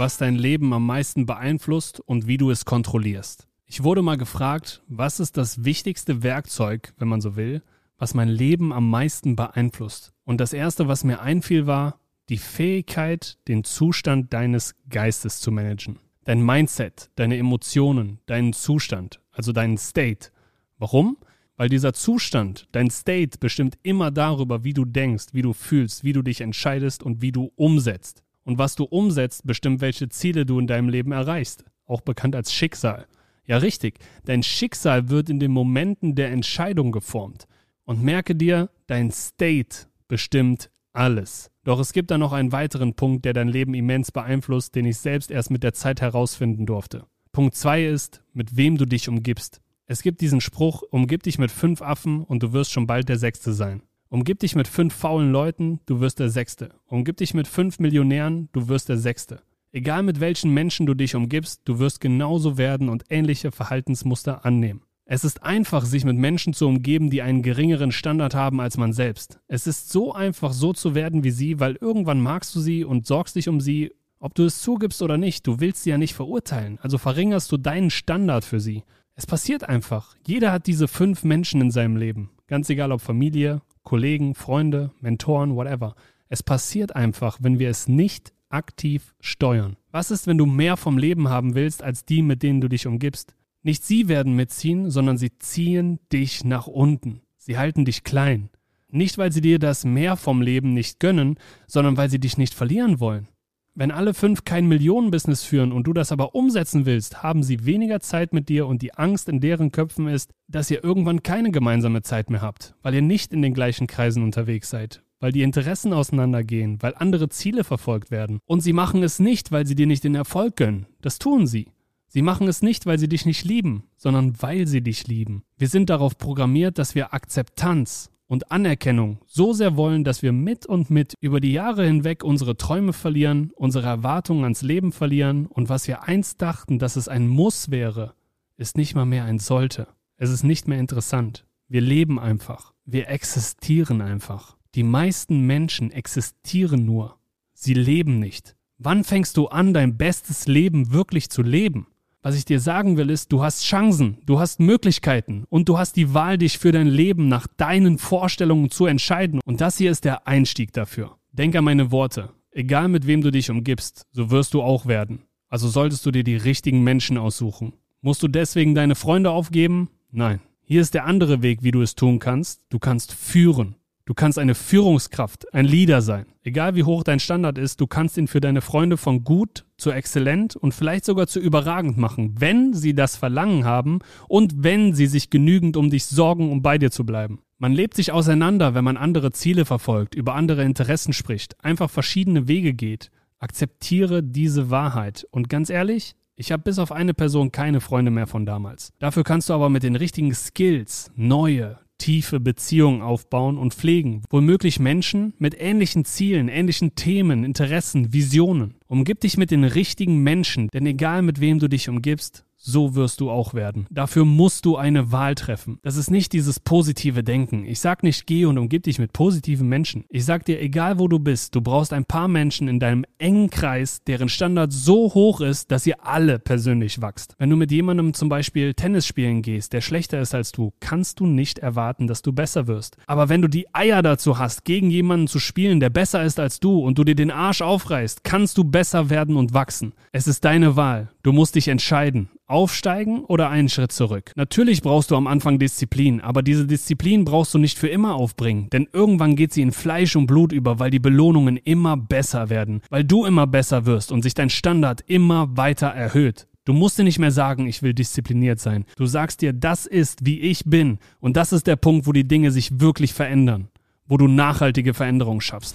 Was dein Leben am meisten beeinflusst und wie du es kontrollierst. Ich wurde mal gefragt, was ist das wichtigste Werkzeug, wenn man so will, was mein Leben am meisten beeinflusst. Und das Erste, was mir einfiel, war die Fähigkeit, den Zustand deines Geistes zu managen. Dein Mindset, deine Emotionen, deinen Zustand, also deinen State. Warum? Weil dieser Zustand, dein State bestimmt immer darüber, wie du denkst, wie du fühlst, wie du dich entscheidest und wie du umsetzt. Und was du umsetzt, bestimmt, welche Ziele du in deinem Leben erreichst. Auch bekannt als Schicksal. Ja, richtig. Dein Schicksal wird in den Momenten der Entscheidung geformt. Und merke dir, dein State bestimmt alles. Doch es gibt da noch einen weiteren Punkt, der dein Leben immens beeinflusst, den ich selbst erst mit der Zeit herausfinden durfte. Punkt 2 ist, mit wem du dich umgibst. Es gibt diesen Spruch, umgib dich mit fünf Affen und du wirst schon bald der Sechste sein. Umgib dich mit fünf faulen Leuten, du wirst der Sechste. Umgib dich mit fünf Millionären, du wirst der Sechste. Egal mit welchen Menschen du dich umgibst, du wirst genauso werden und ähnliche Verhaltensmuster annehmen. Es ist einfach, sich mit Menschen zu umgeben, die einen geringeren Standard haben als man selbst. Es ist so einfach, so zu werden wie sie, weil irgendwann magst du sie und sorgst dich um sie, ob du es zugibst oder nicht. Du willst sie ja nicht verurteilen, also verringerst du deinen Standard für sie. Es passiert einfach. Jeder hat diese fünf Menschen in seinem Leben. Ganz egal ob Familie, Kollegen, Freunde, Mentoren, whatever. Es passiert einfach, wenn wir es nicht aktiv steuern. Was ist, wenn du mehr vom Leben haben willst als die, mit denen du dich umgibst? Nicht sie werden mitziehen, sondern sie ziehen dich nach unten. Sie halten dich klein. Nicht, weil sie dir das mehr vom Leben nicht gönnen, sondern weil sie dich nicht verlieren wollen. Wenn alle fünf kein Millionenbusiness führen und du das aber umsetzen willst, haben sie weniger Zeit mit dir und die Angst in deren Köpfen ist, dass ihr irgendwann keine gemeinsame Zeit mehr habt, weil ihr nicht in den gleichen Kreisen unterwegs seid, weil die Interessen auseinandergehen, weil andere Ziele verfolgt werden. Und sie machen es nicht, weil sie dir nicht den Erfolg gönnen. Das tun sie. Sie machen es nicht, weil sie dich nicht lieben, sondern weil sie dich lieben. Wir sind darauf programmiert, dass wir Akzeptanz und Anerkennung so sehr wollen, dass wir mit und mit über die Jahre hinweg unsere Träume verlieren, unsere Erwartungen ans Leben verlieren und was wir einst dachten, dass es ein Muss wäre, ist nicht mal mehr ein Sollte. Es ist nicht mehr interessant. Wir leben einfach. Wir existieren einfach. Die meisten Menschen existieren nur. Sie leben nicht. Wann fängst du an, dein bestes Leben wirklich zu leben? Was ich dir sagen will, ist, du hast Chancen, du hast Möglichkeiten und du hast die Wahl, dich für dein Leben nach deinen Vorstellungen zu entscheiden. Und das hier ist der Einstieg dafür. Denk an meine Worte. Egal mit wem du dich umgibst, so wirst du auch werden. Also solltest du dir die richtigen Menschen aussuchen. Musst du deswegen deine Freunde aufgeben? Nein. Hier ist der andere Weg, wie du es tun kannst. Du kannst führen. Du kannst eine Führungskraft, ein Leader sein. Egal wie hoch dein Standard ist, du kannst ihn für deine Freunde von gut zu exzellent und vielleicht sogar zu überragend machen, wenn sie das Verlangen haben und wenn sie sich genügend um dich sorgen, um bei dir zu bleiben. Man lebt sich auseinander, wenn man andere Ziele verfolgt, über andere Interessen spricht, einfach verschiedene Wege geht. Akzeptiere diese Wahrheit. Und ganz ehrlich, ich habe bis auf eine Person keine Freunde mehr von damals. Dafür kannst du aber mit den richtigen Skills neue, tiefe Beziehungen aufbauen und pflegen. Womöglich Menschen mit ähnlichen Zielen, ähnlichen Themen, Interessen, Visionen. Umgib dich mit den richtigen Menschen, denn egal mit wem du dich umgibst, so wirst du auch werden. Dafür musst du eine Wahl treffen. Das ist nicht dieses positive Denken. Ich sag nicht, geh und umgib dich mit positiven Menschen. Ich sag dir, egal wo du bist, du brauchst ein paar Menschen in deinem engen Kreis, deren Standard so hoch ist, dass ihr alle persönlich wachst. Wenn du mit jemandem zum Beispiel Tennis spielen gehst, der schlechter ist als du, kannst du nicht erwarten, dass du besser wirst. Aber wenn du die Eier dazu hast, gegen jemanden zu spielen, der besser ist als du und du dir den Arsch aufreißt, kannst du besser werden und wachsen. Es ist deine Wahl. Du musst dich entscheiden. Aufsteigen oder einen Schritt zurück? Natürlich brauchst du am Anfang Disziplin, aber diese Disziplin brauchst du nicht für immer aufbringen, denn irgendwann geht sie in Fleisch und Blut über, weil die Belohnungen immer besser werden, weil du immer besser wirst und sich dein Standard immer weiter erhöht. Du musst dir nicht mehr sagen, ich will diszipliniert sein. Du sagst dir, das ist, wie ich bin. Und das ist der Punkt, wo die Dinge sich wirklich verändern, wo du nachhaltige Veränderungen schaffst.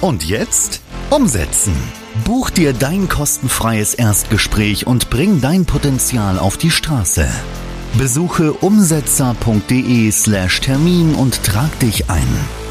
Und jetzt umsetzen. Buch dir dein kostenfreies Erstgespräch und bring dein Potenzial auf die Straße. Besuche umsetzer.de slash Termin und trag dich ein.